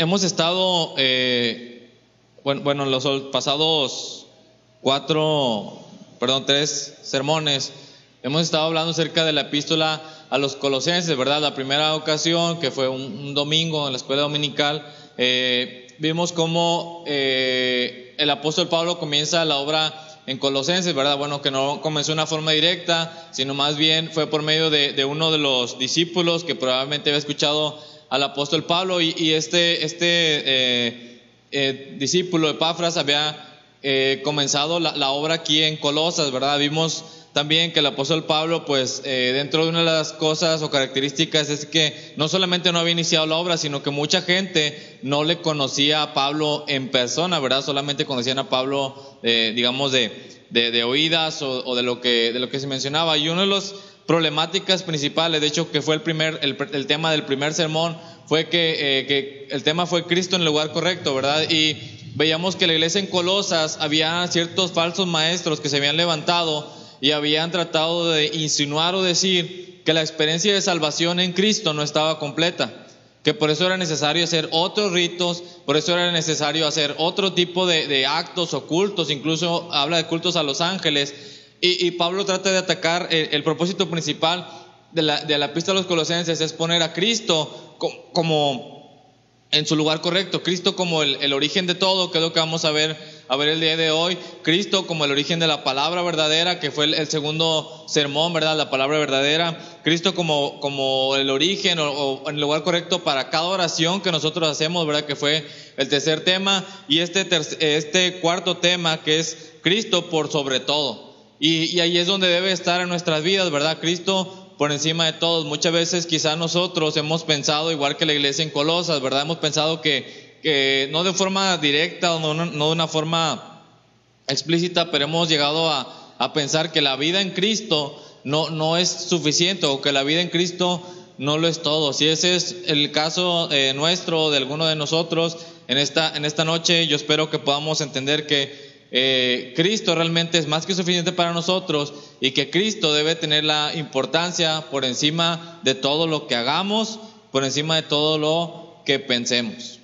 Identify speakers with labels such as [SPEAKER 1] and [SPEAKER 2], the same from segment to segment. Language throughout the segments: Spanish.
[SPEAKER 1] hemos estado, eh, bueno, bueno, los pasados cuatro, perdón, tres sermones, hemos estado hablando acerca de la epístola a los colosenses, ¿verdad? La primera ocasión, que fue un, domingo en la escuela dominical, eh, vimos cómo eh, el apóstol Pablo comienza la obra en Colosenses, ¿verdad? Bueno, que no comenzó de una forma directa, sino más bien fue por medio de, uno de los discípulos que probablemente había escuchado al apóstol Pablo y, este, este eh, eh, discípulo de Pafras había eh, comenzado la, obra aquí en Colosas, ¿verdad? Vimos también que el apóstol Pablo, pues dentro de una de las cosas o características es que no solamente no había iniciado la obra, sino que mucha gente no le conocía a Pablo en persona, ¿verdad? Solamente conocían a Pablo, digamos, de, de, oídas o, de, lo que, de lo que se mencionaba. Y una de las problemáticas principales, de hecho, que fue el, primer, el, tema del primer sermón, fue que, eh, que, el tema fue Cristo en el lugar correcto, ¿verdad? Y veíamos que la iglesia en Colosas había ciertos falsos maestros que se habían levantado y habían tratado de insinuar o decir que la experiencia de salvación en Cristo no estaba completa que por eso era necesario hacer otros ritos, por eso era necesario hacer otro tipo de, actos ocultos, incluso habla de cultos a los ángeles, y, Pablo trata de atacar el, propósito principal de la, de la pista de los colosenses, es poner a Cristo como, en su lugar correcto, Cristo como el, el origen de todo, que es lo que vamos a ver a ver el día de hoy, Cristo como el origen de la palabra verdadera, que fue el, segundo sermón, ¿verdad? La palabra verdadera, Cristo como, como el origen o, en el lugar correcto para cada oración que nosotros hacemos, ¿verdad? Que fue el tercer tema, y este, este cuarto tema que es Cristo por sobre todo. Y, y ahí es donde debe estar en nuestras vidas, ¿verdad? Cristo por encima de todos. Muchas veces quizás nosotros hemos pensado, igual que la iglesia en Colosas, ¿verdad? Hemos pensado que que no de forma directa o no, de una forma explícita, pero hemos llegado a, pensar que la vida en Cristo no, no es suficiente o que la vida en Cristo no lo es todo. Si ese es el caso eh, nuestro, de alguno de nosotros, en esta, en esta noche yo espero que podamos entender que eh, Cristo realmente es más que suficiente para nosotros y que Cristo debe tener la importancia por encima de todo lo que hagamos, por encima de todo lo que pensemos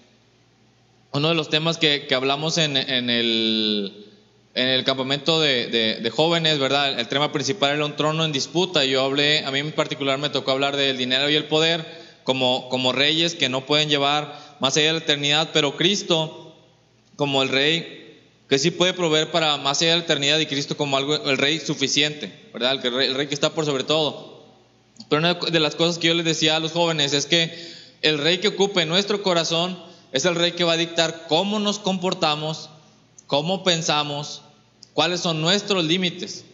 [SPEAKER 1] uno de los temas que, hablamos en, el, en el campamento de, jóvenes, ¿verdad? El tema principal era un trono en disputa. Yo hablé, a mí en particular me tocó hablar del dinero y el poder como, como reyes que no pueden llevar más allá de la eternidad, pero Cristo como el rey que sí puede proveer para más allá de la eternidad y Cristo como algo, el rey suficiente, ¿verdad? El, rey, el rey que está por sobre todo. Pero una de las cosas que yo les decía a los jóvenes es que el rey que ocupe nuestro corazón es el rey que va a dictar cómo nos comportamos, cómo pensamos, cuáles son nuestros límites.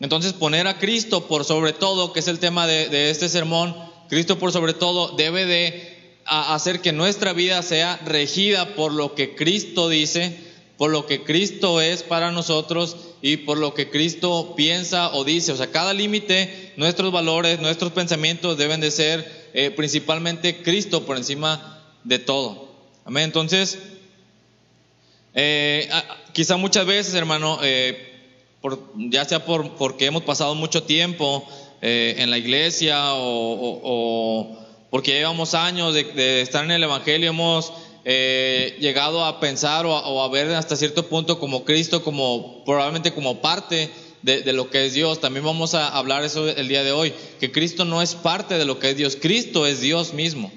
[SPEAKER 1] Entonces poner a Cristo por sobre todo, que es el tema de, este sermón, Cristo por sobre todo debe de hacer que nuestra vida sea regida por lo que Cristo dice, por lo que Cristo es para nosotros y por lo que Cristo piensa o dice. O sea, cada límite, nuestros valores, nuestros pensamientos deben de ser eh, principalmente Cristo por encima de todo. Amén. Entonces, eh, quizá muchas veces, hermano, eh, por, ya sea por, porque hemos pasado mucho tiempo eh, en la iglesia o, porque llevamos años de, estar en el Evangelio, hemos llegado a pensar o a, ver hasta cierto punto como Cristo, como probablemente como parte de, lo que es Dios. También vamos a hablar eso el día de hoy, que Cristo no es parte de lo que es Dios, Cristo es Dios mismo.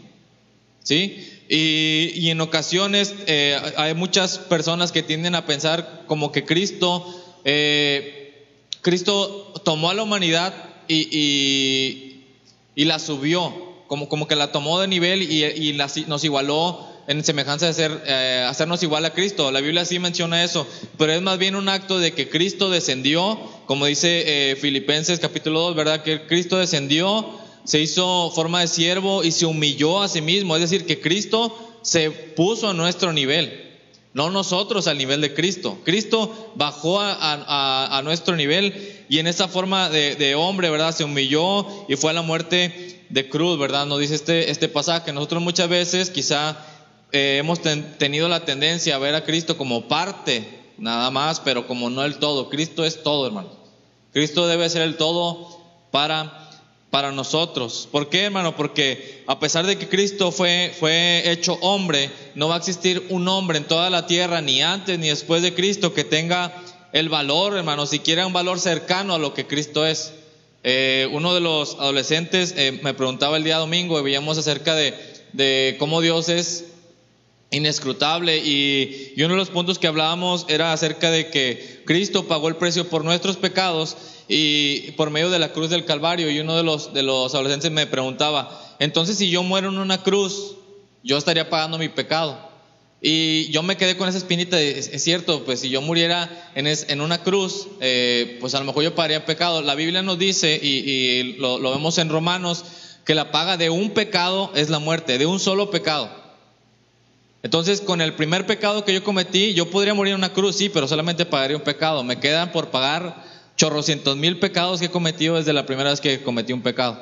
[SPEAKER 1] ¿Sí? Y, en ocasiones eh, hay muchas personas que tienden a pensar como que Cristo, eh, Cristo tomó a la humanidad y, y, la subió, como, como que la tomó de nivel y, nos igualó en semejanza de ser, eh, hacernos igual a Cristo. La Biblia sí menciona eso, pero es más bien un acto de que Cristo descendió, como dice Filipenses capítulo 2, ¿verdad? Que Cristo descendió se hizo forma de siervo y se humilló a sí mismo. Es decir, que Cristo se puso a nuestro nivel, no nosotros al nivel de Cristo. Cristo bajó a, nuestro nivel y en esa forma de, hombre, ¿verdad? Se humilló y fue a la muerte de cruz, ¿verdad? Nos dice este, este pasaje. Nosotros muchas veces quizá eh, hemos tenido la tendencia a ver a Cristo como parte, nada más, pero como no el todo. Cristo es todo, hermano. Cristo debe ser el todo para para nosotros. ¿Por qué, hermano? Porque a pesar de que Cristo fue, fue hecho hombre, no va a existir un hombre en toda la tierra, ni antes ni después de Cristo, que tenga el valor, hermano, siquiera un valor cercano a lo que Cristo es. Eh, uno de los adolescentes eh, me preguntaba el día domingo veíamos acerca de, de cómo Dios es inescrutable y, uno de los puntos que hablábamos era acerca de que Cristo pagó el precio por nuestros pecados y por medio de la cruz del Calvario y uno de los, de los adolescentes me preguntaba, entonces si yo muero en una cruz, yo estaría pagando mi pecado. Y yo me quedé con esa espinita, es, cierto, pues si yo muriera en, en una cruz, eh, pues a lo mejor yo pagaría pecado. La Biblia nos dice, y, lo vemos en Romanos, que la paga de un pecado es la muerte, de un solo pecado. Entonces, con el primer pecado que yo cometí, yo podría morir en una cruz, sí, pero solamente pagaría un pecado. Me quedan por pagar chorrocientos mil pecados que he cometido desde la primera vez que cometí un pecado.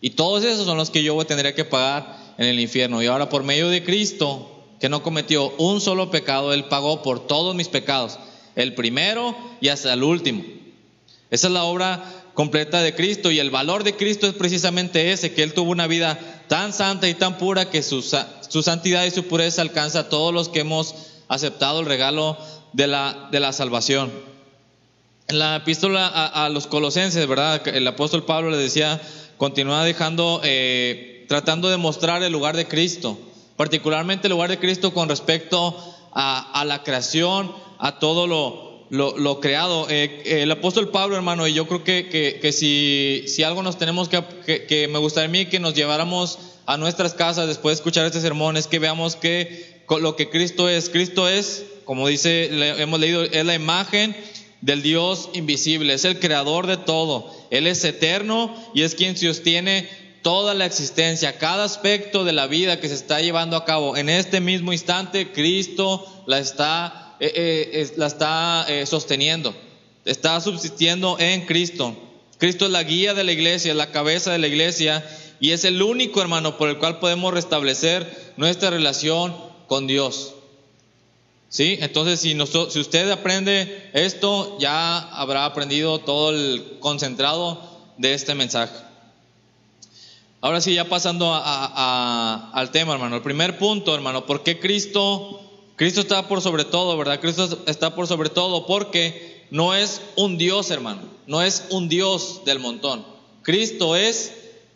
[SPEAKER 1] Y todos esos son los que yo tendría que pagar en el infierno. Y ahora, por medio de Cristo, que no cometió un solo pecado, Él pagó por todos mis pecados, el primero y hasta el último. Esa es la obra completa de Cristo y el valor de Cristo es precisamente ese, que Él tuvo una vida tan santa y tan pura que su, su santidad y su pureza alcanza a todos los que hemos aceptado el regalo de la, de la salvación. En la epístola a, los colosenses, ¿verdad? El apóstol Pablo le decía, continúa dejando, eh, tratando de mostrar el lugar de Cristo, particularmente el lugar de Cristo con respecto a, a la creación, a todo lo, lo, creado. Eh, el apóstol Pablo, hermano, y yo creo que, que, que si, si, algo nos tenemos que, que, me gustaría a mí que nos lleváramos a nuestras casas después de escuchar este sermón, es que veamos que lo que Cristo es. Cristo es, como dice, hemos leído, es la imagen del Dios invisible, es el creador de todo. Él es eterno y es quien sostiene toda la existencia, cada aspecto de la vida que se está llevando a cabo. En este mismo instante, Cristo la está eh, eh, la está eh, sosteniendo, está subsistiendo en Cristo. Cristo es la guía de la iglesia, la cabeza de la iglesia y es el único hermano por el cual podemos restablecer nuestra relación con Dios. ¿Sí? Entonces, si, usted aprende esto, ya habrá aprendido todo el concentrado de este mensaje. Ahora sí, ya pasando al tema, hermano. El primer punto, hermano, ¿por qué Cristo Cristo está por sobre todo, ¿verdad? Cristo está por sobre todo porque no es un Dios, hermano, no es un Dios del montón. Cristo es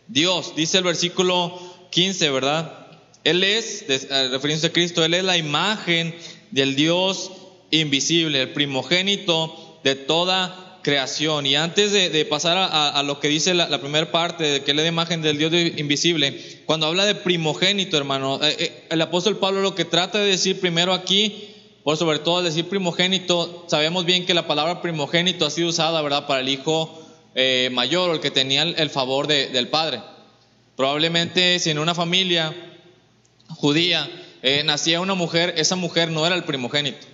[SPEAKER 1] Dios, dice el versículo 15, ¿verdad? Él es, eh, refiriéndose a Cristo, Él es la imagen del Dios invisible, el primogénito de toda creación. Y antes de, pasar a, lo que dice la, primera parte, de que es la imagen del Dios invisible, cuando habla de primogénito, hermano, eh, eh, el apóstol Pablo lo que trata de decir primero aquí, por sobre todo decir primogénito, sabemos bien que la palabra primogénito ha sido usada, ¿verdad?, para el hijo eh, mayor o el que tenía el, favor del padre. Probablemente si en una familia judía nacía una mujer, esa mujer no era el primogénito.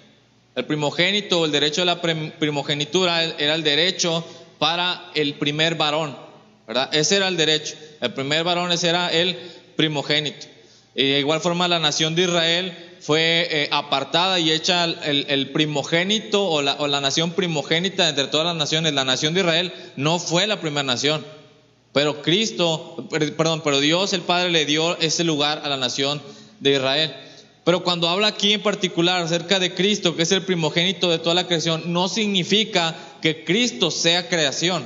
[SPEAKER 1] El primogénito, el derecho de la primogenitura era el derecho para el primer varón, ¿verdad? Ese era el derecho. El primer varón ese era el primogénito. Y de igual forma la nación de Israel fue eh, apartada y hecha el, primogénito o la, o la, nación primogénita entre todas las naciones. La nación de Israel no fue la primera nación, pero Cristo, perdón, pero Dios el Padre le dio ese lugar a la nación de Israel. Pero cuando habla aquí en particular acerca de Cristo, que es el primogénito de toda la creación, no significa que Cristo sea creación.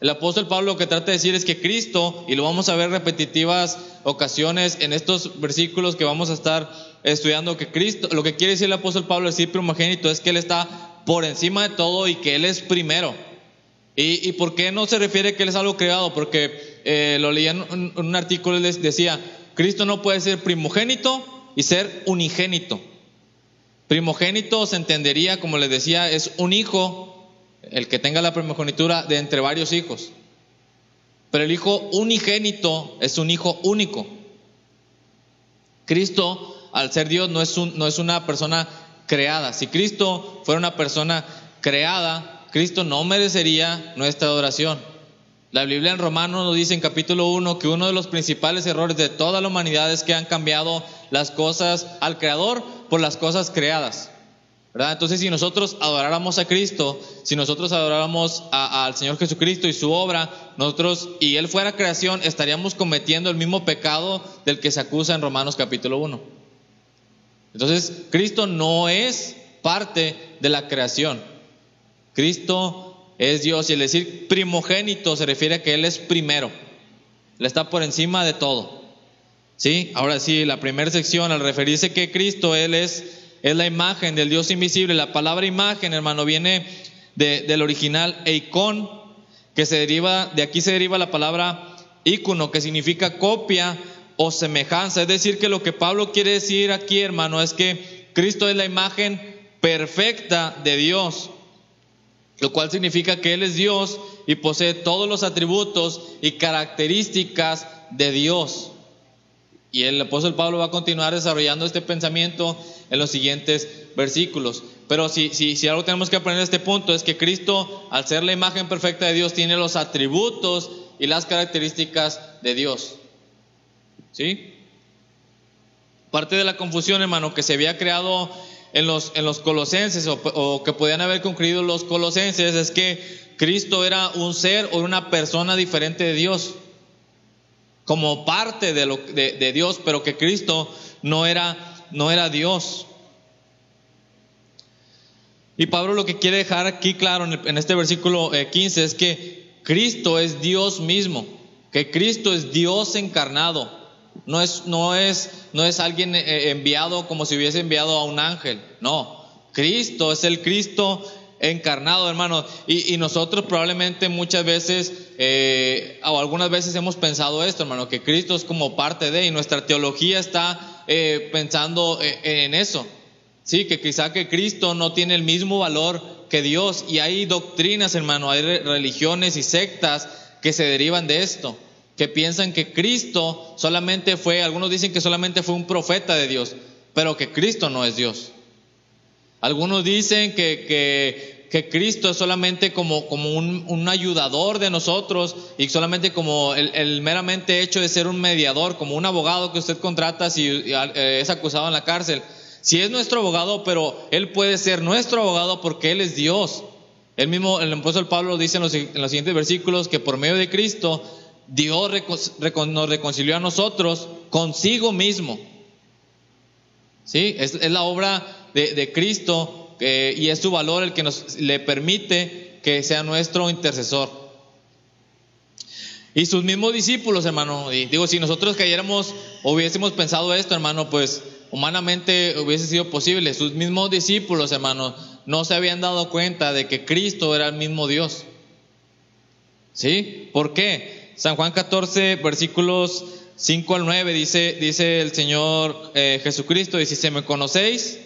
[SPEAKER 1] El apóstol Pablo lo que trata de decir es que Cristo, y lo vamos a ver repetitivas ocasiones en estos versículos que vamos a estar estudiando, que Cristo, lo que quiere decir el apóstol Pablo decir primogénito es que Él está por encima de todo y que Él es primero. ¿Y, por qué no se refiere que Él es algo creado? Porque eh, lo leía en un, artículo, les decía, Cristo no puede ser primogénito y ser unigénito. Primogénito se entendería, como les decía, es un hijo, el que tenga la primogenitura de entre varios hijos. Pero el hijo unigénito es un hijo único. Cristo, al ser Dios, no es, un, no es una persona creada. Si Cristo fuera una persona creada, Cristo no merecería nuestra adoración. La Biblia en Romanos nos dice en capítulo 1 que uno de los principales errores de toda la humanidad es que han cambiado las cosas al creador por las cosas creadas. ¿verdad? Entonces, si nosotros adoráramos a Cristo, si nosotros adoráramos al Señor Jesucristo y su obra, nosotros y Él fuera creación, estaríamos cometiendo el mismo pecado del que se acusa en Romanos capítulo 1. Entonces, Cristo no es parte de la creación. Cristo es Dios y el decir primogénito se refiere a que Él es primero. Él está por encima de todo. ¿Sí? Ahora sí, la primera sección, al referirse que Cristo, Él es, es la imagen del Dios invisible. La palabra imagen, hermano, viene del original eikon, que se deriva, de aquí se deriva la palabra ícono, que significa copia o semejanza. Es decir, que lo que Pablo quiere decir aquí, hermano, es que Cristo es la imagen perfecta de Dios, lo cual significa que Él es Dios y posee todos los atributos y características de Dios. Y el apóstol Pablo va a continuar desarrollando este pensamiento en los siguientes versículos. Pero si, si, si algo tenemos que aprender de este punto es que Cristo, al ser la imagen perfecta de Dios, tiene los atributos y las características de Dios. ¿Sí? Parte de la confusión, hermano, que se había creado en los, en los colosenses o, que podían haber concluido los colosenses es que Cristo era un ser o una persona diferente de Dios como parte de, lo, de, Dios, pero que Cristo no era, no era Dios. Y Pablo lo que quiere dejar aquí claro en, este versículo 15 eh, es que Cristo es Dios mismo, que Cristo es Dios encarnado. No es, no es, no es alguien eh, enviado como si hubiese enviado a un ángel. No, Cristo es el Cristo encarnado, hermano. Y, nosotros probablemente muchas veces, eh, o algunas veces hemos pensado esto, hermano, que Cristo es como parte de, y nuestra teología está eh, pensando eh, en eso. Sí, que quizá que Cristo no tiene el mismo valor que Dios. Y hay doctrinas, hermano, hay religiones y sectas que se derivan de esto, que piensan que Cristo solamente fue, algunos dicen que solamente fue un profeta de Dios, pero que Cristo no es Dios. Algunos dicen que, que, Cristo es solamente como, como un, ayudador de nosotros y solamente como el, meramente hecho de ser un mediador, como un abogado que usted contrata si eh, es acusado en la cárcel. Si es nuestro abogado, pero Él puede ser nuestro abogado porque Él es Dios. El mismo, el apóstol Pablo dice en los, en los siguientes versículos que por medio de Cristo Dios nos reconcilió a nosotros consigo mismo. ¿Sí? Es, la obra de, Cristo y es su valor el que nos le permite que sea nuestro intercesor. Y sus mismos discípulos, hermano, y digo, si nosotros cayéramos hubiésemos pensado esto, hermano, pues humanamente hubiese sido posible. Sus mismos discípulos, hermano, no se habían dado cuenta de que Cristo era el mismo Dios. ¿Sí? ¿Por qué? San Juan 14, versículos 5 al 9, dice, dice el Señor eh, Jesucristo, dice, si me conocéis,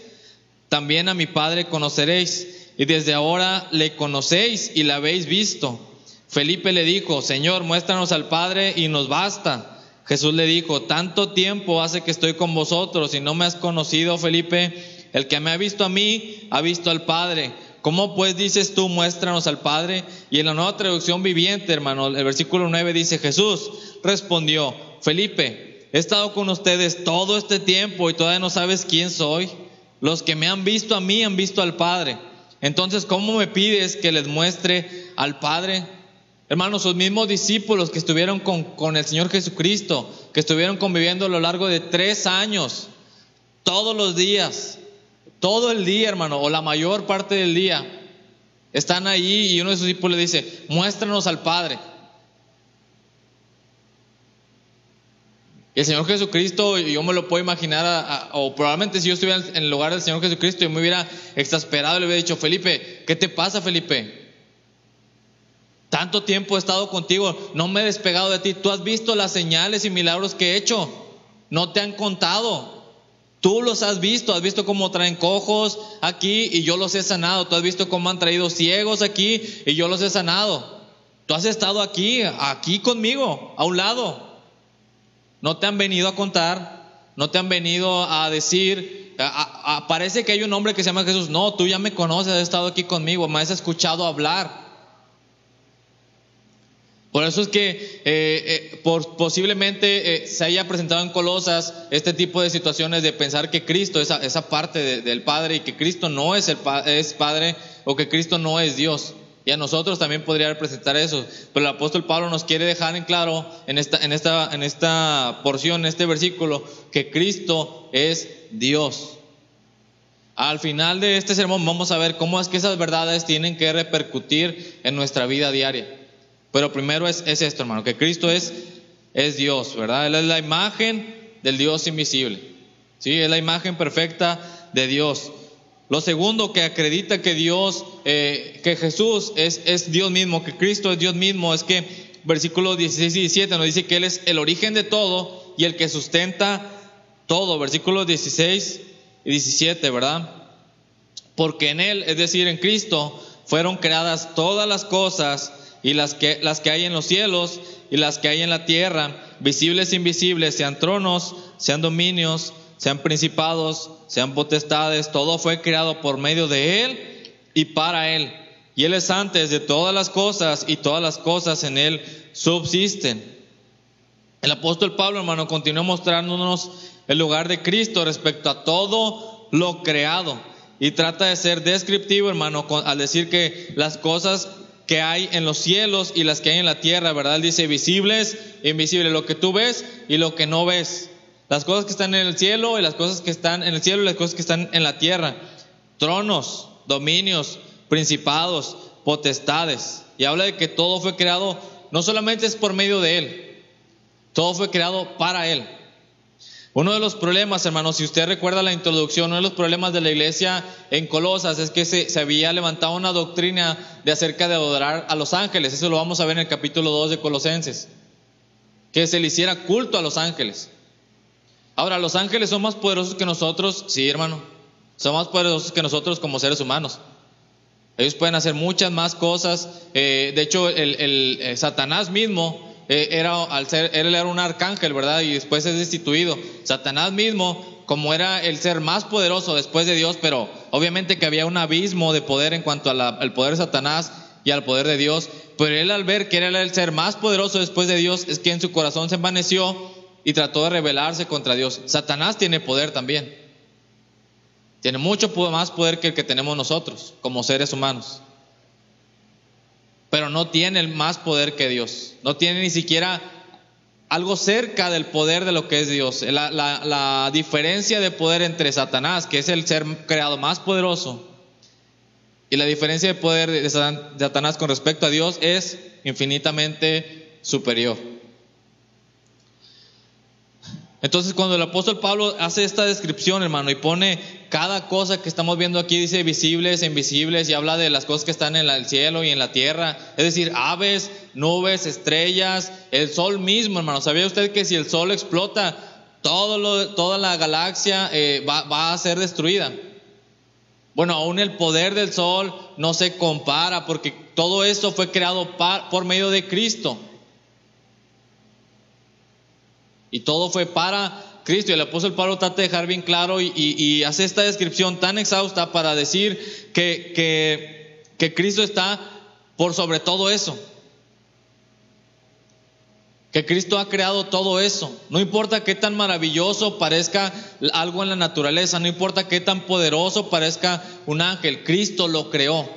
[SPEAKER 1] también a mi Padre conoceréis, y desde ahora le conocéis y la habéis visto. Felipe le dijo, Señor, muéstranos al Padre y nos basta. Jesús le dijo, tanto tiempo hace que estoy con vosotros y no me has conocido, Felipe. El que me ha visto a mí, ha visto al Padre. ¿Cómo pues dices tú, muéstranos al Padre? Y en la nueva traducción viviente, hermano, el versículo 9 dice, Jesús respondió, Felipe, he estado con ustedes todo este tiempo y todavía no sabes quién soy. Los que me han visto a mí han visto al Padre. Entonces, ¿cómo me pides que les muestre al Padre? Hermanos, sus mismos discípulos que estuvieron con, el Señor Jesucristo, que estuvieron conviviendo a lo largo de tres años, todos los días, todo el día, hermano, o la mayor parte del día, están ahí y uno de sus discípulos le dice, muéstranos al Padre. el Señor Jesucristo, yo me lo puedo imaginar, o probablemente si yo estuviera en el lugar del Señor Jesucristo y me hubiera exasperado, le hubiera dicho, Felipe, ¿qué te pasa, Felipe? Tanto tiempo he estado contigo, no me he despegado de ti. Tú has visto las señales y milagros que he hecho, no te han contado. Tú los has visto, has visto cómo traen cojos aquí y yo los he sanado. Tú has visto cómo han traído ciegos aquí y yo los he sanado. Tú has estado aquí, aquí conmigo, a un lado. No te han venido a contar, no te han venido a decir, parece que hay un hombre que se llama Jesús. No, tú ya me conoces, has estado aquí conmigo, me has escuchado hablar. Por eso es que eh, eh, posiblemente eh, se haya presentado en Colosas este tipo de situaciones de pensar que Cristo, esa, esa parte del Padre, y que Cristo no es, el, es Padre o que Cristo no es Dios. Y a nosotros también podría presentar eso. Pero el apóstol Pablo nos quiere dejar en claro en esta, en esta, en esta porción, en este versículo, que Cristo es Dios. Al final de este sermón vamos a ver cómo es que esas verdades tienen que repercutir en nuestra vida diaria. Pero primero es, es esto, hermano, que Cristo es, Dios, ¿verdad? Él es la imagen del Dios invisible. ¿sí? Es la imagen perfecta de Dios. Lo segundo que acredita que Dios, eh, que Jesús es, Dios mismo, que Cristo es Dios mismo, es que versículos 16 y 17 nos dice que Él es el origen de todo y el que sustenta todo. Versículos 16 y 17, ¿verdad? Porque en Él, es decir, en Cristo, fueron creadas todas las cosas y las que, las que hay en los cielos y las que hay en la tierra, visibles e invisibles, sean tronos, sean dominios, sean principados, sean potestades, todo fue creado por medio de Él y para Él. Y Él es antes de todas las cosas y todas las cosas en Él subsisten. El apóstol Pablo, hermano, continúa mostrándonos el lugar de Cristo respecto a todo lo creado. Y trata de ser descriptivo, hermano, al decir que las cosas que hay en los cielos y las que hay en la tierra, ¿verdad? Dice visibles invisibles, lo que tú ves y lo que no ves. Las cosas que están en el cielo y las cosas que están en el cielo y las cosas que están en la tierra. Tronos, dominios, principados, potestades. Y habla de que todo fue creado, no solamente es por medio de Él, todo fue creado para Él. Uno de los problemas, hermanos, si usted recuerda la introducción, uno de los problemas de la iglesia en Colosas es que se, se, había levantado una doctrina de acerca de adorar a los ángeles. Eso lo vamos a ver en el capítulo 2 de Colosenses. Que se le hiciera culto a los ángeles. Ahora, los ángeles son más poderosos que nosotros, sí, hermano. Son más poderosos que nosotros como seres humanos. Ellos pueden hacer muchas más cosas. Eh, de hecho, el, eh, Satanás mismo era, al ser, él era un arcángel, ¿verdad? Y después es destituido. Satanás mismo, como era el ser más poderoso después de Dios, pero obviamente que había un abismo de poder en cuanto al poder de Satanás y al poder de Dios. Pero él al ver que era el ser más poderoso después de Dios, es que en su corazón se envaneció y trató de rebelarse contra Dios. Satanás tiene poder también. Tiene mucho más poder que el que tenemos nosotros como seres humanos. Pero no tiene más poder que Dios. No tiene ni siquiera algo cerca del poder de lo que es Dios. La, la diferencia de poder entre Satanás, que es el ser creado más poderoso, y la diferencia de poder de Satanás con respecto a Dios es infinitamente superior. Entonces cuando el apóstol Pablo hace esta descripción, hermano, y pone cada cosa que estamos viendo aquí, dice visibles, invisibles, y habla de las cosas que están en el cielo y en la tierra, es decir, aves, nubes, estrellas, el sol mismo, hermano. ¿Sabía usted que si el sol explota, todo lo, toda la galaxia eh, va, a ser destruida? Bueno, aún el poder del sol no se compara porque todo esto fue creado por medio de Cristo. Y todo fue para Cristo. Y el apóstol Pablo trata de dejar bien claro y, hace esta descripción tan exhausta para decir que, que, que Cristo está por sobre todo eso. Que Cristo ha creado todo eso. No importa qué tan maravilloso parezca algo en la naturaleza, no importa qué tan poderoso parezca un ángel, Cristo lo creó.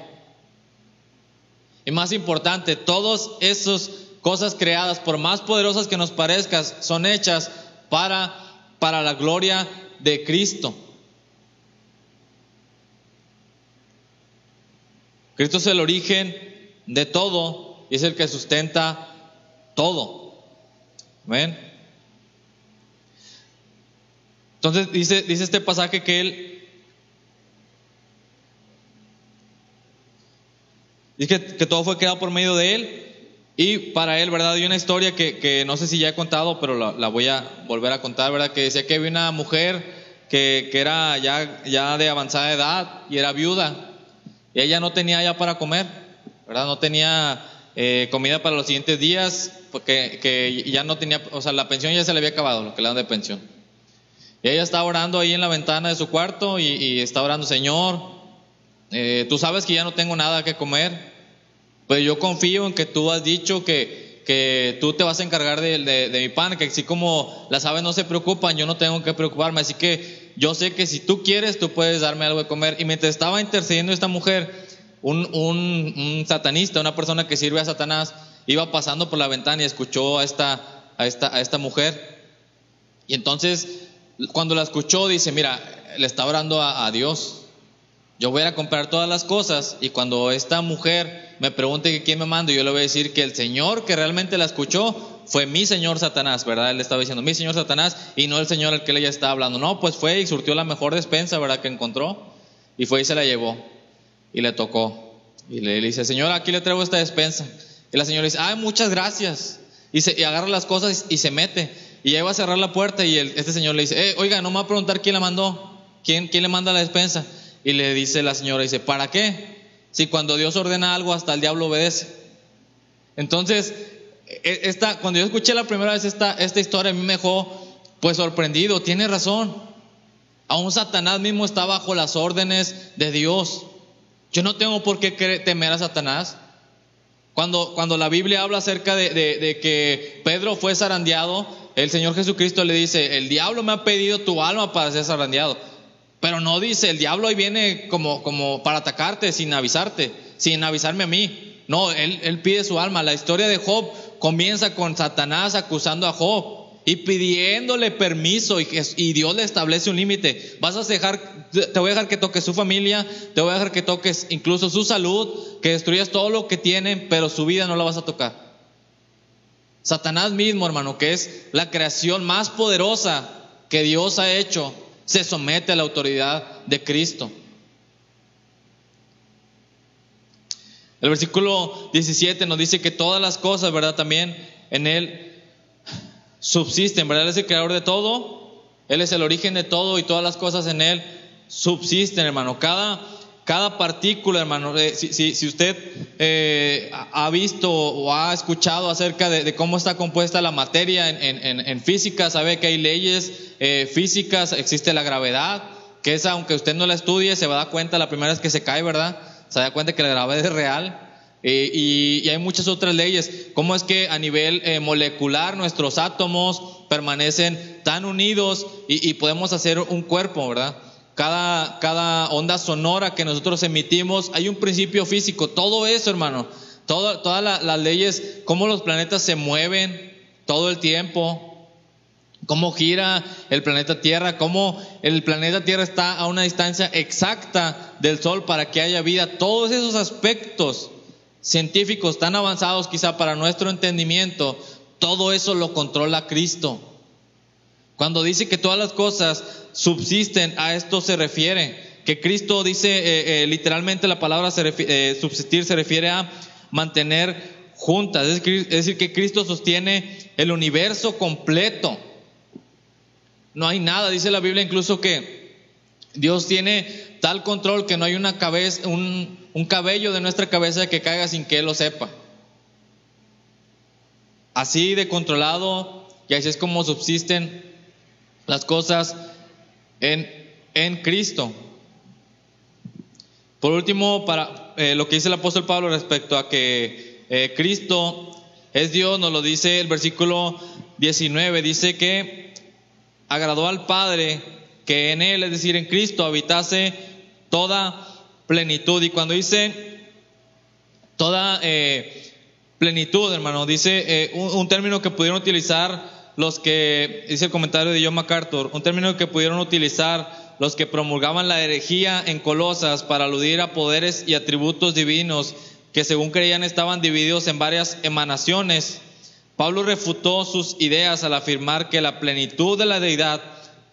[SPEAKER 1] Y más importante, todos esos cosas creadas, por más poderosas que nos parezcan, son hechas para, para la gloria de Cristo. Cristo es el origen de todo y es el que sustenta todo. ¿Ven? Entonces dice, dice este pasaje que él dice que, que todo fue creado por medio de él y para él, ¿verdad? Hay una historia que, no sé si ya he contado, pero la, voy a volver a contar, ¿verdad? Que decía que había una mujer que, era ya, de avanzada edad y era viuda. Y ella no tenía ya para comer, ¿verdad? No tenía eh, comida para los siguientes días, porque que ya no tenía, o sea, la pensión ya se le había acabado, lo que le dan de pensión. Y ella estaba orando ahí en la ventana de su cuarto y, y está orando, Señor, eh, tú sabes que ya no tengo nada que comer, pues yo confío en que tú has dicho que, que tú te vas a encargar de, de, de mi pan, que así como las aves no se preocupan, yo no tengo que preocuparme. Así que yo sé que si tú quieres, tú puedes darme algo de comer. Y mientras estaba intercediendo esta mujer, un, un, un satanista, una persona que sirve a Satanás, iba pasando por la ventana y escuchó a esta, a esta, a esta mujer. Y entonces, cuando la escuchó, dice, mira, le está orando a, a Dios. Yo voy a comprar todas las cosas y cuando esta mujer me pregunte quién me manda, yo le voy a decir que el Señor que realmente la escuchó fue mi Señor Satanás, ¿verdad? Él le estaba diciendo mi Señor Satanás y no el Señor al que ella estaba hablando. No, pues fue y surtió la mejor despensa, ¿verdad? Que encontró y fue y se la llevó y le tocó. Y le, dice, Señor, aquí le traigo esta despensa. Y la señora dice, ay, muchas gracias. Y, se, agarra las cosas y, se mete. Y ya iba a cerrar la puerta y este señor le dice, eh, oiga, no me va a preguntar quién la mandó, quién, quién le manda la despensa. Y le dice la señora, dice, ¿para qué? Si cuando Dios ordena algo, hasta el diablo obedece. Entonces, e, esta, cuando yo escuché la primera vez esta, esta historia, a mí me dejó pues sorprendido, tiene razón. Aún Satanás mismo está bajo las órdenes de Dios. Yo no tengo por qué temer a Satanás. Cuando, cuando la Biblia habla acerca de, de, de, que Pedro fue zarandeado, el Señor Jesucristo le dice, el diablo me ha pedido tu alma para ser zarandeado. Pero no dice, el diablo ahí viene como, como para atacarte sin avisarte, sin avisarme a mí. No, él, él pide su alma. La historia de Job comienza con Satanás acusando a Job y pidiéndole permiso y, Dios le establece un límite. Vas a dejar, te voy a dejar que toques su familia, te voy a dejar que toques incluso su salud, que destruyas todo lo que tienen, pero su vida no la vas a tocar. Satanás mismo, hermano, que es la creación más poderosa que Dios ha hecho, se somete a la autoridad de Cristo. El versículo 17 nos dice que todas las cosas, ¿verdad? También en Él subsisten, ¿verdad? Él es el creador de todo, Él es el origen de todo y todas las cosas en Él subsisten, hermano. Cada, cada partícula, hermano, eh, si, usted eh, ha visto o ha escuchado acerca de, cómo está compuesta la materia en, física, sabe que hay leyes eh, físicas, existe la gravedad, que esa, aunque usted no la estudie, se va a dar cuenta la primera vez que se cae, ¿verdad? Se da cuenta que la gravedad es real. Y, hay muchas otras leyes. ¿Cómo es que a nivel molecular nuestros átomos permanecen tan unidos y, y podemos hacer un cuerpo, ¿verdad? Cada, cada onda sonora que nosotros emitimos, hay un principio físico, todo eso, hermano, todo, todas la, las leyes, cómo los planetas se mueven todo el tiempo, cómo gira el planeta Tierra, cómo el planeta Tierra está a una distancia exacta del Sol para que haya vida, todos esos aspectos científicos tan avanzados quizá para nuestro entendimiento, todo eso lo controla Cristo. Cuando dice que todas las cosas subsisten, a esto se refiere. Que Cristo dice, eh, eh, literalmente la palabra eh, subsistir se refiere a mantener juntas. Es, es decir, que Cristo sostiene el universo completo. No hay nada, dice la Biblia incluso que Dios tiene tal control que no hay una cabeza, un, un cabello de nuestra cabeza que caiga sin que Él lo sepa. Así de controlado y así es como subsisten las cosas en, en Cristo. Por último, para eh, lo que dice el apóstol Pablo respecto a que eh, Cristo es Dios, nos lo dice el versículo 19, dice que agradó al Padre que en Él, es decir, en Cristo, habitase toda plenitud. Y cuando dice toda eh, plenitud, hermano, dice un término que pudieron utilizar los que, dice el comentario de John MacArthur, un término que pudieron utilizar los que promulgaban la herejía en Colosas para aludir a poderes y atributos divinos que según creían estaban divididos en varias emanaciones. Pablo refutó sus ideas al afirmar que la plenitud de la deidad,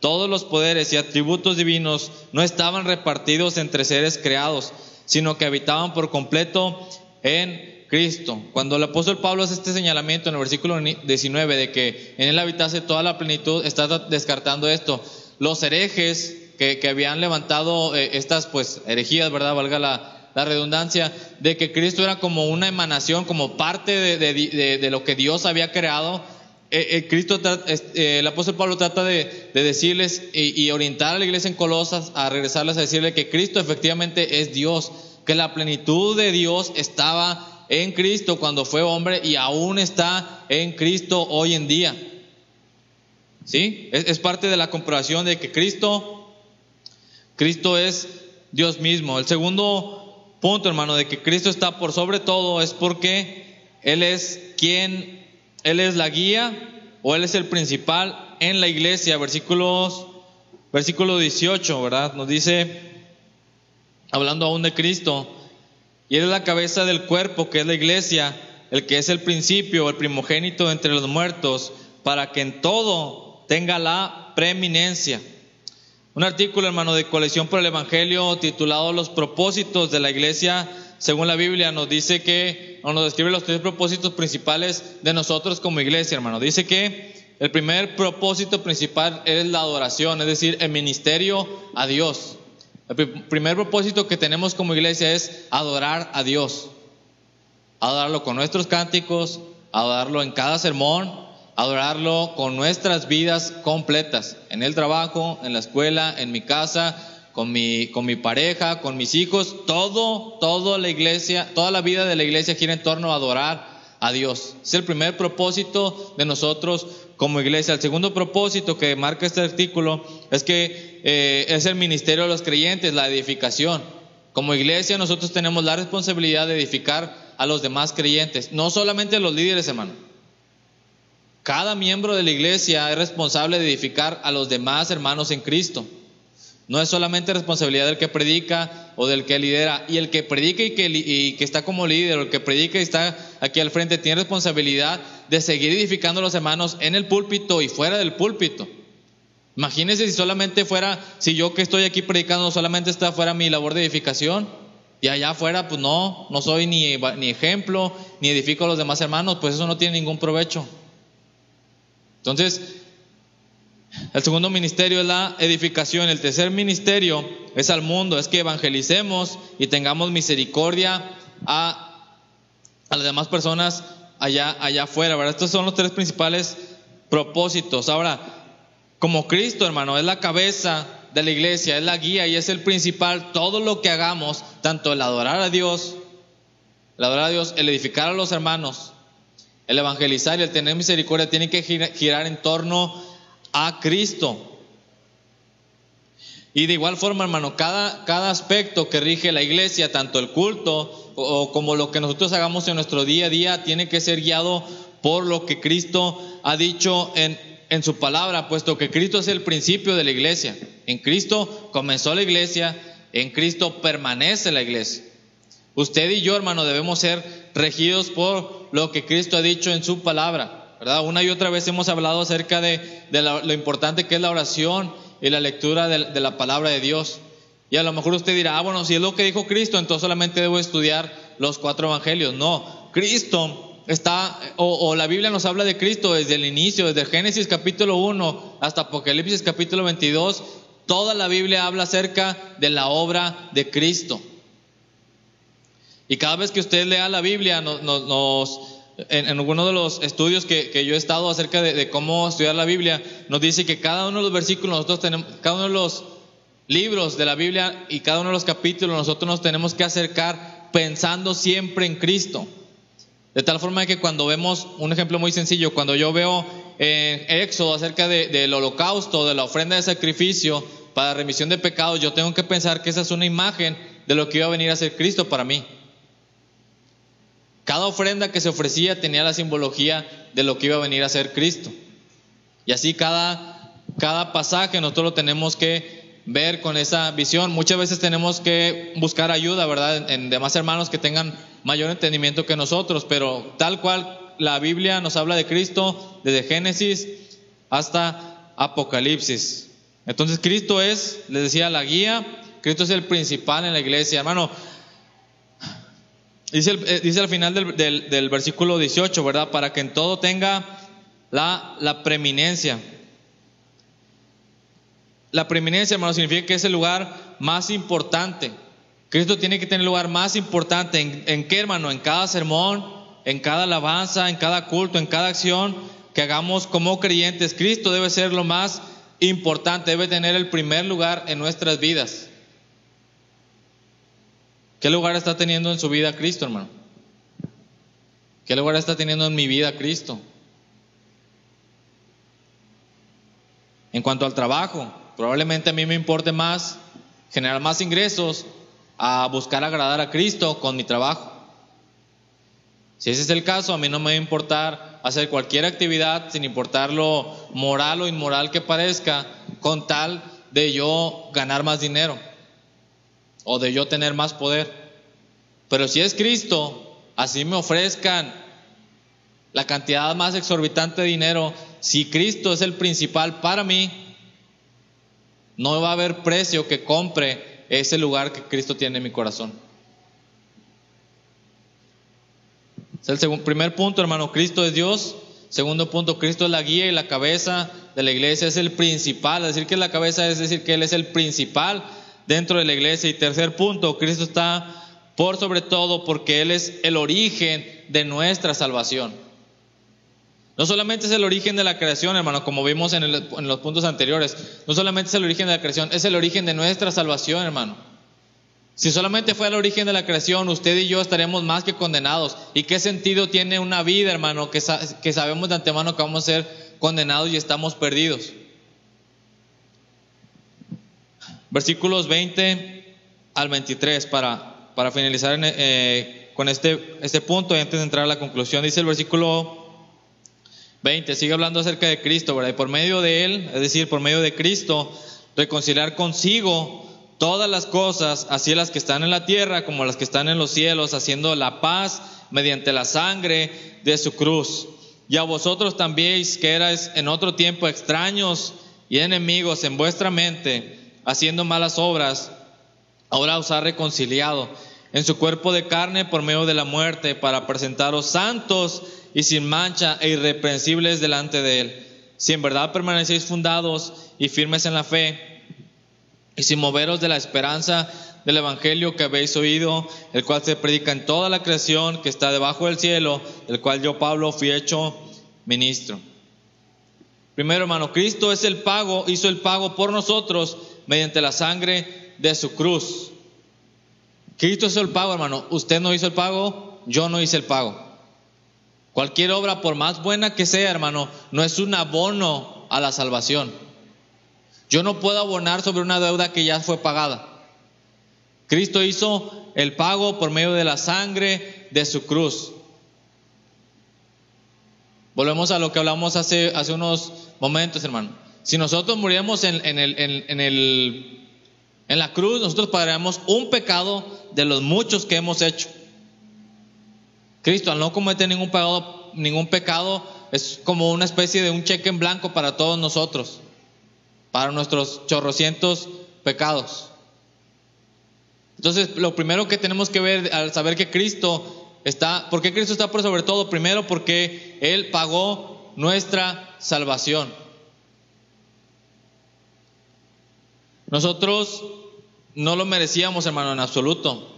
[SPEAKER 1] todos los poderes y atributos divinos no estaban repartidos entre seres creados, sino que habitaban por completo en Cristo. Cuando el apóstol Pablo hace este señalamiento en el versículo 19 de que en él habitase toda la plenitud, está descartando esto. Los herejes que, habían levantado eh, estas pues herejías, ¿verdad? Valga la, redundancia, de que Cristo era como una emanación, como parte de, lo que Dios había creado. Eh, eh, Cristo, eh, el apóstol Pablo trata de, decirles y orientar a la iglesia en Colosas a regresarles a decirle que Cristo efectivamente es Dios, que la plenitud de Dios estaba en Cristo cuando fue hombre y aún está en Cristo hoy en día. ¿Sí? Es, es parte de la comprobación de que Cristo, Cristo es Dios mismo. El segundo punto, hermano, de que Cristo está por sobre todo es porque Él es quien, Él es la guía o Él es el principal en la iglesia. Versículos, versículo 18, ¿verdad? Nos dice, hablando aún de Cristo, y es la cabeza del cuerpo, que es la iglesia, el que es el principio, el primogénito entre los muertos, para que en todo tenga la preeminencia. Un artículo, hermano, de colección por el Evangelio titulado Los propósitos de la iglesia, según la Biblia, nos dice que, o nos describe los tres propósitos principales de nosotros como iglesia, hermano. Dice que el primer propósito principal es la adoración, es decir, el ministerio a Dios. El primer propósito que tenemos como iglesia es adorar a Dios. Adorarlo con nuestros cánticos, adorarlo en cada sermón, adorarlo con nuestras vidas completas, en el trabajo, en la escuela, en mi casa, con mi, con mi pareja, con mis hijos, todo, toda la iglesia, toda la vida de la iglesia gira en torno a adorar a Dios. Es el primer propósito de nosotros como iglesia. El segundo propósito que marca este artículo es que eh, es el ministerio de los creyentes, la edificación. Como iglesia nosotros tenemos la responsabilidad de edificar a los demás creyentes, no solamente los líderes, hermano. Cada miembro de la iglesia es responsable de edificar a los demás hermanos en Cristo. No es solamente responsabilidad del que predica o del que lidera. Y el que predica y que, está como líder, o el que predica y está aquí al frente, tiene responsabilidad de seguir edificando a los hermanos en el púlpito y fuera del púlpito. Imagínense si solamente fuera, si yo que estoy aquí predicando solamente está fuera mi labor de edificación. Y allá afuera, pues no, no soy ni, ni ejemplo, ni edifico a los demás hermanos, pues eso no tiene ningún provecho. Entonces, el segundo ministerio es la edificación. El tercer ministerio es al mundo, es que evangelicemos y tengamos misericordia a, las demás personas allá, allá afuera. ¿verdad? Estos son los tres principales propósitos. Ahora, como Cristo, hermano, es la cabeza de la iglesia, es la guía y es el principal, todo lo que hagamos, tanto el adorar a Dios, el adorar a Dios, el edificar a los hermanos, el evangelizar y el tener misericordia tiene que girar en torno a Cristo. Y de igual forma, hermano, cada, cada aspecto que rige la iglesia, tanto el culto o, como lo que nosotros hagamos en nuestro día a día, tiene que ser guiado por lo que Cristo ha dicho en, en su palabra, puesto que Cristo es el principio de la iglesia. En Cristo comenzó la iglesia, en Cristo permanece la iglesia. Usted y yo, hermano, debemos ser regidos por lo que Cristo ha dicho en su palabra, ¿verdad? Una y otra vez hemos hablado acerca de, lo importante que es la oración y la lectura de, la palabra de Dios. Y a lo mejor usted dirá, ah, bueno, si es lo que dijo Cristo, entonces solamente debo estudiar los cuatro evangelios. No, Cristo está, o, la Biblia nos habla de Cristo desde el inicio, desde Génesis capítulo 1 hasta Apocalipsis capítulo 22. Toda la Biblia habla acerca de la obra de Cristo. Y cada vez que usted lea la Biblia, nos, en, alguno de los estudios que, yo he estado acerca de, cómo estudiar la Biblia, nos dice que cada uno de los versículos, nosotros tenemos, cada uno de los libros de la Biblia y cada uno de los capítulos, nosotros nos tenemos que acercar pensando siempre en Cristo. De tal forma que cuando vemos, un ejemplo muy sencillo, cuando yo veo en Éxodo acerca del holocausto, de la ofrenda de sacrificio para remisión de pecados, yo tengo que pensar que esa es una imagen de lo que iba a venir a ser Cristo para mí. Cada ofrenda que se ofrecía tenía la simbología de lo que iba a venir a ser Cristo. Y así cada, cada pasaje nosotros lo tenemos que ver con esa visión. Muchas veces tenemos que buscar ayuda, ¿verdad? En, demás hermanos que tengan mayor entendimiento que nosotros, pero tal cual la Biblia nos habla de Cristo desde Génesis hasta Apocalipsis. Entonces Cristo es, les decía, la guía, Cristo es el principal en la iglesia. Hermano, Dice, eh, dice al final del, del, versículo 18, ¿verdad? Para que en todo tenga la, la preeminencia. La preeminencia, hermano, significa que es el lugar más importante. Cristo tiene que tener el lugar más importante. ¿En, ¿En qué, hermano? En cada sermón, en cada alabanza, en cada culto, en cada acción que hagamos como creyentes. Cristo debe ser lo más importante, debe tener el primer lugar en nuestras vidas. ¿Qué lugar está teniendo en su vida Cristo, hermano? ¿Qué lugar está teniendo en mi vida Cristo? En cuanto al trabajo, probablemente a mí me importe más generar más ingresos a buscar agradar a Cristo con mi trabajo. Si ese es el caso, a mí no me va a importar hacer cualquier actividad sin importar lo moral o inmoral que parezca, con tal de yo ganar más dinero o de yo tener más poder. Pero si es Cristo, así me ofrezcan la cantidad más exorbitante de dinero, si Cristo es el principal para mí, no va a haber precio que compre ese lugar que Cristo tiene en mi corazón. Es el segundo, primer punto, hermano, Cristo es Dios. Segundo punto, Cristo es la guía y la cabeza de la iglesia, es el principal. Decir que la cabeza es decir que Él es el principal dentro de la iglesia. Y tercer punto, Cristo está por sobre todo porque Él es el origen de nuestra salvación. No solamente es el origen de la creación, hermano, como vimos en, los puntos anteriores. No solamente es el origen de la creación, es el origen de nuestra salvación, hermano. Si solamente fuera el origen de la creación, usted y yo estaríamos más que condenados. ¿Y qué sentido tiene una vida, hermano, que, que sabemos de antemano que vamos a ser condenados y estamos perdidos? Versículos 20 al 23 para, para finalizar eh, con este, este punto antes de entrar a la conclusión. Dice el versículo 20, sigue hablando acerca de Cristo, ¿verdad? Y por medio de Él, es decir, por medio de Cristo, reconciliar consigo todas las cosas, así las que están en la tierra como las que están en los cielos, haciendo la paz mediante la sangre de su cruz. Y a vosotros también, que erais en otro tiempo extraños y enemigos en vuestra mente, haciendo malas obras, ahora os ha reconciliado en su cuerpo de carne por medio de la muerte, para presentaros santos y sin mancha e irreprensibles delante de Él. Si en verdad permanecéis fundados y firmes en la fe, y sin moveros de la esperanza del Evangelio que habéis oído, el cual se predica en toda la creación que está debajo del cielo, el cual yo, Pablo, fui hecho ministro. Primero, hermano, Cristo es el pago, hizo el pago por nosotros mediante la sangre de su cruz. Cristo hizo el pago, hermano. Usted no hizo el pago, yo no hice el pago. Cualquier obra, por más buena que sea, hermano, no es un abono a la salvación. Yo no puedo abonar sobre una deuda que ya fue pagada. Cristo hizo el pago por medio de la sangre de su cruz. Volvemos a lo que hablamos hace, hace unos momentos, hermano. Si nosotros muriéramos en, en, el, en, la cruz, nosotros pagaríamos un pecado de los muchos que hemos hecho. Cristo al no cometer ningún pecado, ningún pecado es como una especie de un cheque en blanco para todos nosotros, para nuestros chorrocientos pecados. Entonces, lo primero que tenemos que ver al saber que Cristo está, ¿por qué Cristo está por sobre todo? Primero porque Él pagó nuestra salvación. Nosotros no lo merecíamos, hermano, en absoluto.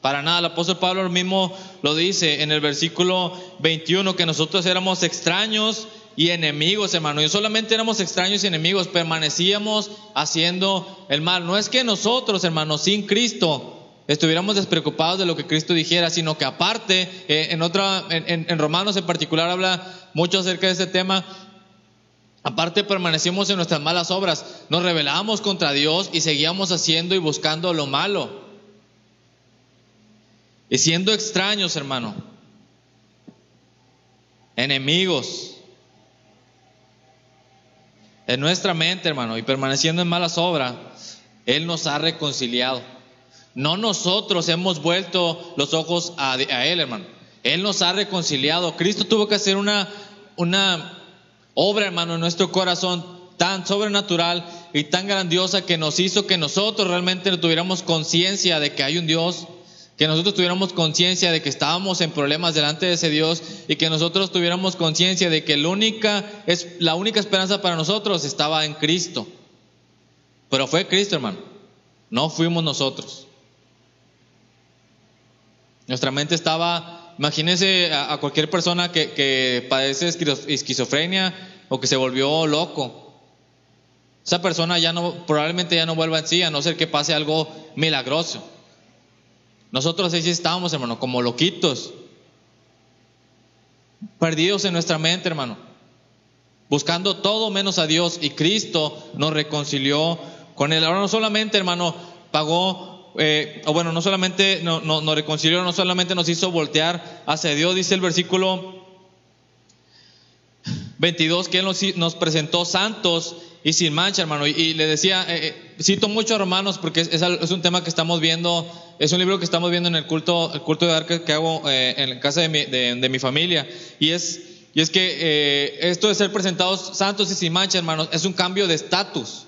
[SPEAKER 1] Para nada, el apóstol Pablo mismo lo dice en el versículo 21, que nosotros éramos extraños y enemigos, hermano. Y solamente éramos extraños y enemigos, permanecíamos haciendo el mal. No es que nosotros, hermano, sin Cristo, estuviéramos despreocupados de lo que Cristo dijera, sino que aparte, eh, en, otra, en, en Romanos en particular habla mucho acerca de este tema, Aparte permanecimos en nuestras malas obras, nos rebelábamos contra Dios y seguíamos haciendo y buscando lo malo. Y siendo extraños, hermano, enemigos en nuestra mente, hermano, y permaneciendo en malas obras, Él nos ha reconciliado. No nosotros hemos vuelto los ojos a, Él, hermano. Él nos ha reconciliado. Cristo tuvo que hacer una, una obra, hermano, en nuestro corazón tan sobrenatural y tan grandiosa que nos hizo que nosotros realmente tuviéramos conciencia de que hay un Dios que nosotros tuviéramos conciencia de que estábamos en problemas delante de ese Dios y que nosotros tuviéramos conciencia de que la única, es, la única esperanza para nosotros estaba en Cristo. Pero fue Cristo, hermano. No fuimos nosotros. Nuestra mente estaba, imagínense a, cualquier persona que, padece esquizofrenia o que se volvió loco. Esa persona ya no, probablemente ya no vuelva en sí, a no ser que pase algo milagroso. Nosotros ahí sí estábamos, hermano, como loquitos. perdidos en nuestra mente, hermano, buscando todo menos a Dios y Cristo nos reconcilió con Él. Ahora no solamente, hermano, pagó, eh, o bueno, no solamente no, nos reconcilió, no solamente nos hizo voltear hacia Dios, dice el versículo 22, que Él nos, presentó santos y sin mancha, hermano. Y, le decía, eh, eh, cito mucho a Romanos porque es, un tema que estamos viendo, es un libro que estamos viendo en el culto, el culto de arca que hago eh, en casa de mi, de, mi, familia. Y es, y es que esto de ser presentados santos y sin mancha, hermanos, es un cambio de estatus.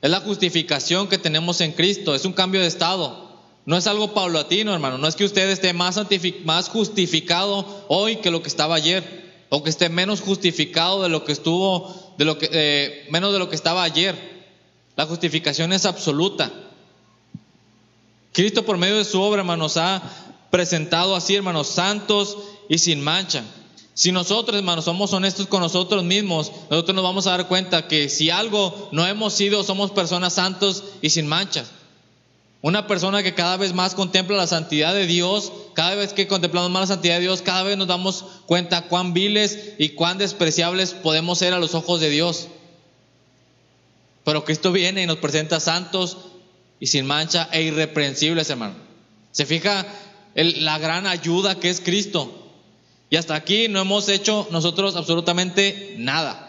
[SPEAKER 1] Es la justificación que tenemos en Cristo, es un cambio de estado. No es algo paulatino, hermano. No es que usted esté más, justificado hoy que lo que estaba ayer o que esté menos justificado de lo que estuvo, de lo que, eh, menos de lo que estaba ayer. La justificación es absoluta. Cristo por medio de su obra, hermanos, ha presentado así, hermanos, santos y sin mancha. Si nosotros, hermanos, somos honestos con nosotros mismos, nosotros nos vamos a dar cuenta que si algo no hemos sido, somos personas santos y sin manchas. Una persona que cada vez más contempla la santidad de Dios, cada vez que contemplamos más la santidad de Dios, cada vez nos damos cuenta cuán viles y cuán despreciables podemos ser a los ojos de Dios. Pero Cristo viene y nos presenta santos y sin mancha e irreprensibles, hermano. Se fija la gran ayuda que es Cristo. Y hasta aquí no hemos hecho nosotros absolutamente nada.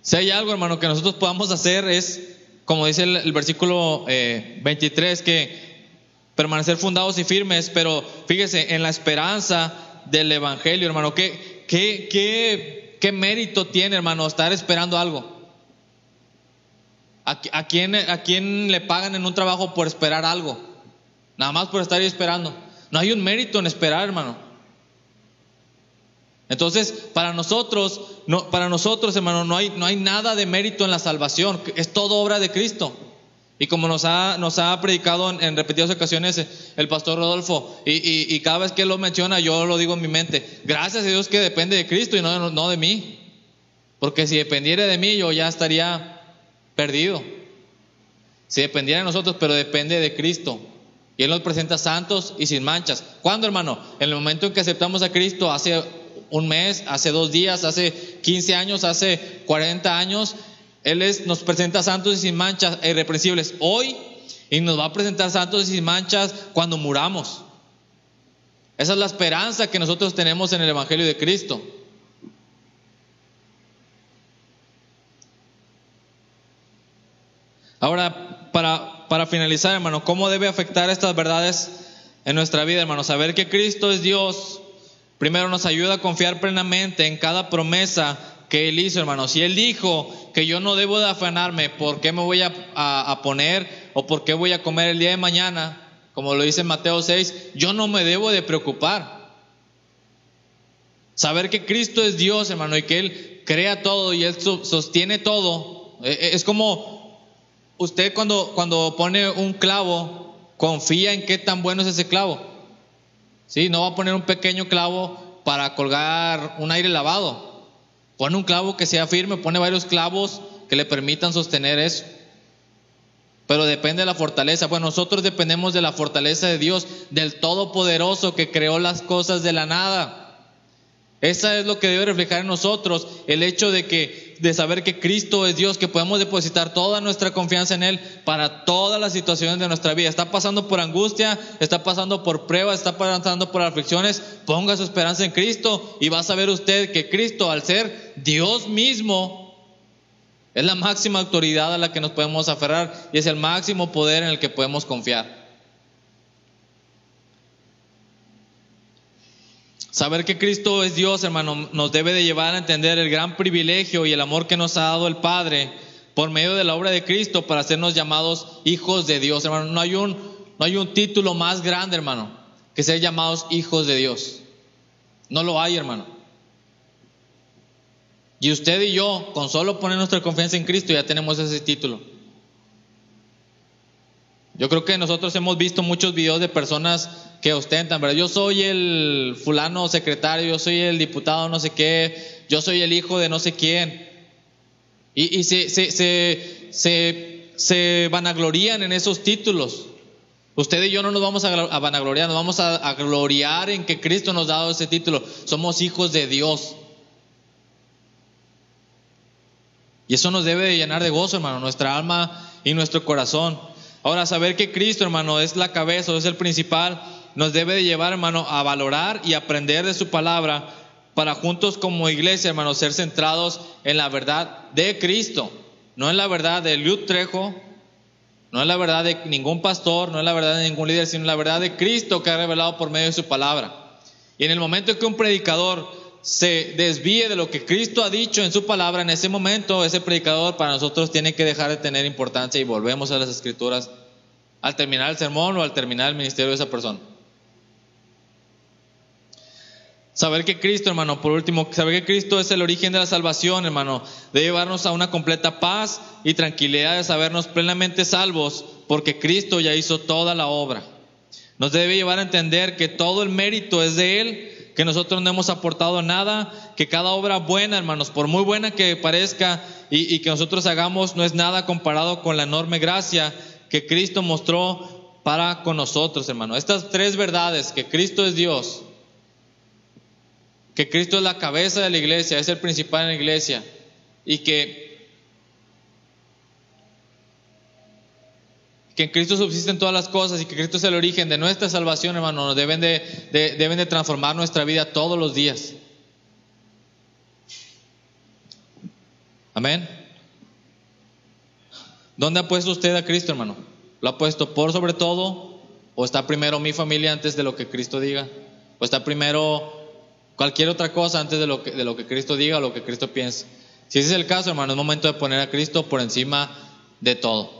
[SPEAKER 1] Si hay algo, hermano, que nosotros podamos hacer es, como dice el, versículo 23, eh, que permanecer fundados y firmes, pero fíjese, en la esperanza del Evangelio, hermano, ¿qué, qué, qué, qué mérito tiene, hermano, estar esperando algo? ¿A, a, quién, ¿A quién le pagan en un trabajo por esperar algo? Nada más por estar ahí esperando. No hay un mérito en esperar, hermano. Entonces, para nosotros, no, para nosotros, hermano, no hay, no hay nada de mérito en la salvación, es todo obra de Cristo. Y como nos ha, nos ha predicado en, repetidas ocasiones el pastor Rodolfo, y, cada vez que lo menciona, yo lo digo en mi mente, gracias a Dios que depende de Cristo y no, no de mí. Porque si dependiera de mí, yo ya estaría perdido. Si dependiera de nosotros, pero depende de Cristo. Y Él nos presenta santos y sin manchas. ¿Cuándo, hermano? En el momento en que aceptamos a Cristo, hace un mes, hace dos días, hace 15 años, hace 40 años. Él nos presenta santos y sin manchas e irreprensibles hoy y nos va a presentar santos y sin manchas cuando muramos. Esa es la esperanza que nosotros tenemos en el Evangelio de Cristo. Ahora, para, para finalizar, hermano, ¿cómo debe afectar estas verdades en nuestra vida, hermano? Saber que Cristo es Dios Primero nos ayuda a confiar plenamente en cada promesa que Él hizo, hermanos. Si Él dijo que yo no debo de afanarme por qué me voy a, poner o por qué voy a comer el día de mañana, como lo dice Mateo 6, yo no me debo de preocupar. Saber que Cristo es Dios, hermano, y que Él crea todo y Él sostiene todo. E, e, es como usted cuando, cuando pone un clavo, confía en qué tan bueno es ese clavo. ¿sí? No va a poner un pequeño clavo para colgar un aire lavado. Pone un clavo que sea firme, pone varios clavos que le permitan sostener eso. Pero depende de la fortaleza. Bueno, nosotros dependemos de la fortaleza de Dios, del Todopoderoso que creó las cosas de la nada. Esa es lo que debe reflejar en nosotros, el hecho de que de saber que Cristo es Dios, que podemos depositar toda nuestra confianza en él para todas las situaciones de nuestra vida. Está pasando por angustia, está pasando por pruebas, está pasando por aflicciones, ponga su esperanza en Cristo y va a saber usted que Cristo al ser Dios mismo es la máxima autoridad a la que nos podemos aferrar y es el máximo poder en el que podemos confiar. Saber que Cristo es Dios, hermano, nos debe de llevar a entender el gran privilegio y el amor que nos ha dado el Padre por medio de la obra de Cristo para hacernos llamados hijos de Dios, hermano. No hay un, no hay un título más grande, hermano, que ser llamados hijos de Dios. No lo hay, hermano. Y usted y yo, con solo poner nuestra confianza en Cristo, ya tenemos ese título. Yo creo que nosotros hemos visto muchos videos de personas que ostentan, ¿verdad? Yo soy el fulano secretario, yo soy el diputado no sé qué, yo soy el hijo de no sé quién. Y, se, se, se, vanaglorían en esos títulos. Usted y yo no nos vamos a, vanagloriar, nos vamos a, a gloriar en que Cristo nos ha dado ese título. Somos hijos de Dios. Y eso nos debe de llenar de gozo, hermano, nuestra alma y nuestro corazón. Ahora, saber que Cristo, hermano, es la cabeza, es el principal, nos debe de llevar, hermano, a valorar y aprender de su palabra para juntos como iglesia, hermano, ser centrados en la verdad de Cristo, no en la verdad de Liud Trejo, no en la verdad de ningún pastor, no en la verdad de ningún líder, sino la verdad de Cristo que ha revelado por medio de su palabra. Y en el momento en que un predicador se desvíe de lo que Cristo ha dicho en su palabra, en ese momento ese predicador para nosotros tiene que dejar de tener importancia y volvemos a las escrituras al terminar el sermón o al terminar el ministerio de esa persona. Saber que Cristo, hermano, por último, saber que Cristo es el origen de la salvación, hermano, de llevarnos a una completa paz y tranquilidad de sabernos plenamente salvos, porque Cristo ya hizo toda la obra. Nos debe llevar a entender que todo el mérito es de Él, que nosotros no hemos aportado nada, que cada obra buena, hermanos, por muy buena que parezca y, que nosotros hagamos, no es nada comparado con la enorme gracia que Cristo mostró para con nosotros, hermano. Estas tres verdades, que Cristo es Dios, que Cristo es la cabeza de la iglesia, es el principal en la iglesia y que, que en Cristo subsisten todas las cosas y que Cristo es el origen de nuestra salvación, hermano, deben de, deben de transformar nuestra vida todos los días. Amén. ¿Dónde ha puesto usted a Cristo, hermano? ¿Lo ha puesto por sobre todo? ¿O está primero mi familia antes de lo que Cristo diga? ¿O está primero cualquier otra cosa antes de lo que, de lo que Cristo diga o lo que Cristo piense. Si ese es el caso, hermano, es momento de poner a Cristo por encima de todo.